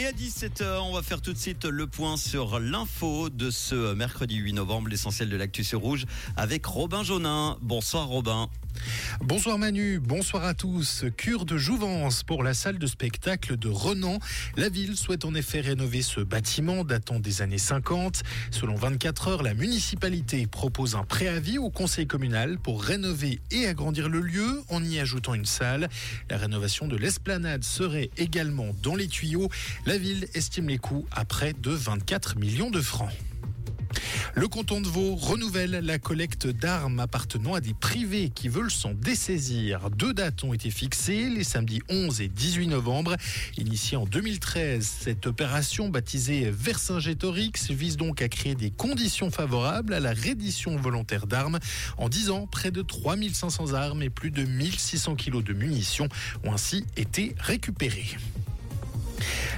Et à 17h, on va faire tout de suite le point sur l'info de ce mercredi 8 novembre, l'essentiel de l'actu rouge, avec Robin Jaunin. Bonsoir Robin. Bonsoir Manu, bonsoir à tous. Cure de jouvence pour la salle de spectacle de Renan. La ville souhaite en effet rénover ce bâtiment datant des années 50. Selon 24 heures, la municipalité propose un préavis au conseil communal pour rénover et agrandir le lieu en y ajoutant une salle. La rénovation de l'esplanade serait également dans les tuyaux. La ville estime les coûts à près de 24 millions de francs. Le canton de Vaud renouvelle la collecte d'armes appartenant à des privés qui veulent s'en dessaisir. Deux dates ont été fixées, les samedis 11 et 18 novembre. Initiée en 2013, cette opération baptisée Vercingétorix vise donc à créer des conditions favorables à la reddition volontaire d'armes. En 10 ans, près de 3500 armes et plus de 1600 kilos de munitions ont ainsi été récupérés.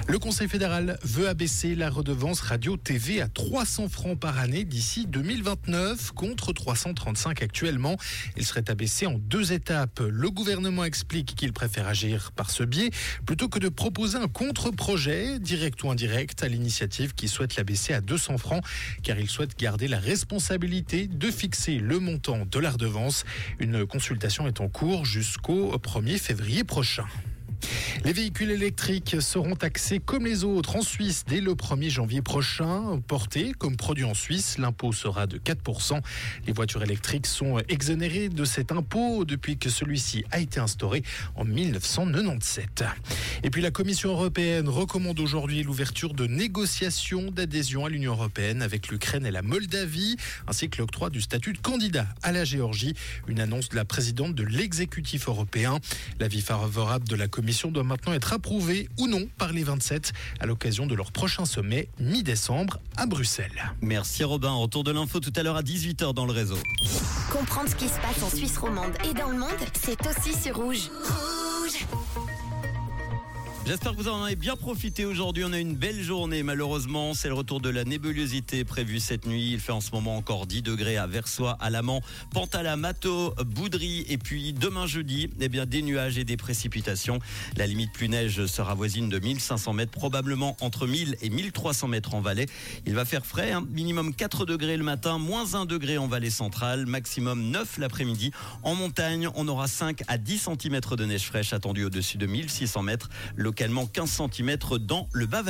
Le Conseil fédéral veut abaisser la redevance radio-TV à 300 francs par année d'ici 2029 contre 335 actuellement. Il serait abaissé en deux étapes. Le gouvernement explique qu'il préfère agir par ce biais plutôt que de proposer un contre-projet, direct ou indirect, à l'initiative qui souhaite l'abaisser à 200 francs car il souhaite garder la responsabilité de fixer le montant de la redevance. Une consultation est en cours jusqu'au 1er février prochain. Les véhicules électriques seront taxés comme les autres en Suisse dès le 1er janvier prochain. Portés comme produits en Suisse, l'impôt sera de 4%. Les voitures électriques sont exonérées de cet impôt depuis que celui-ci a été instauré en 1997. Et puis la Commission européenne recommande aujourd'hui l'ouverture de négociations d'adhésion à l'Union européenne avec l'Ukraine et la Moldavie, ainsi que l'octroi du statut de candidat à la Géorgie. Une annonce de la présidente de l'exécutif européen. L'avis favorable de la Commission doit maintenant être approuvé ou non par les 27 à l'occasion de leur prochain sommet mi-décembre à Bruxelles. Merci Robin. Retour de l'info tout à l'heure à 18h dans le réseau. Comprendre ce qui se passe en Suisse romande et dans le monde, c'est aussi sur Rouge. Rouge J'espère que vous en avez bien profité aujourd'hui. On a une belle journée. Malheureusement, c'est le retour de la nébulosité prévue cette nuit. Il fait en ce moment encore 10 degrés à Versoix, à Lamant, Pantala, Mato, Boudry. Et puis demain jeudi, eh bien, des nuages et des précipitations. La limite plus neige sera voisine de 1500 mètres, probablement entre 1000 et 1300 mètres en vallée. Il va faire frais, hein. minimum 4 degrés le matin, moins 1 degré en vallée centrale, maximum 9 l'après-midi. En montagne, on aura 5 à 10 cm de neige fraîche attendue au-dessus de 1600 mètres. Localement 15 cm dans le bas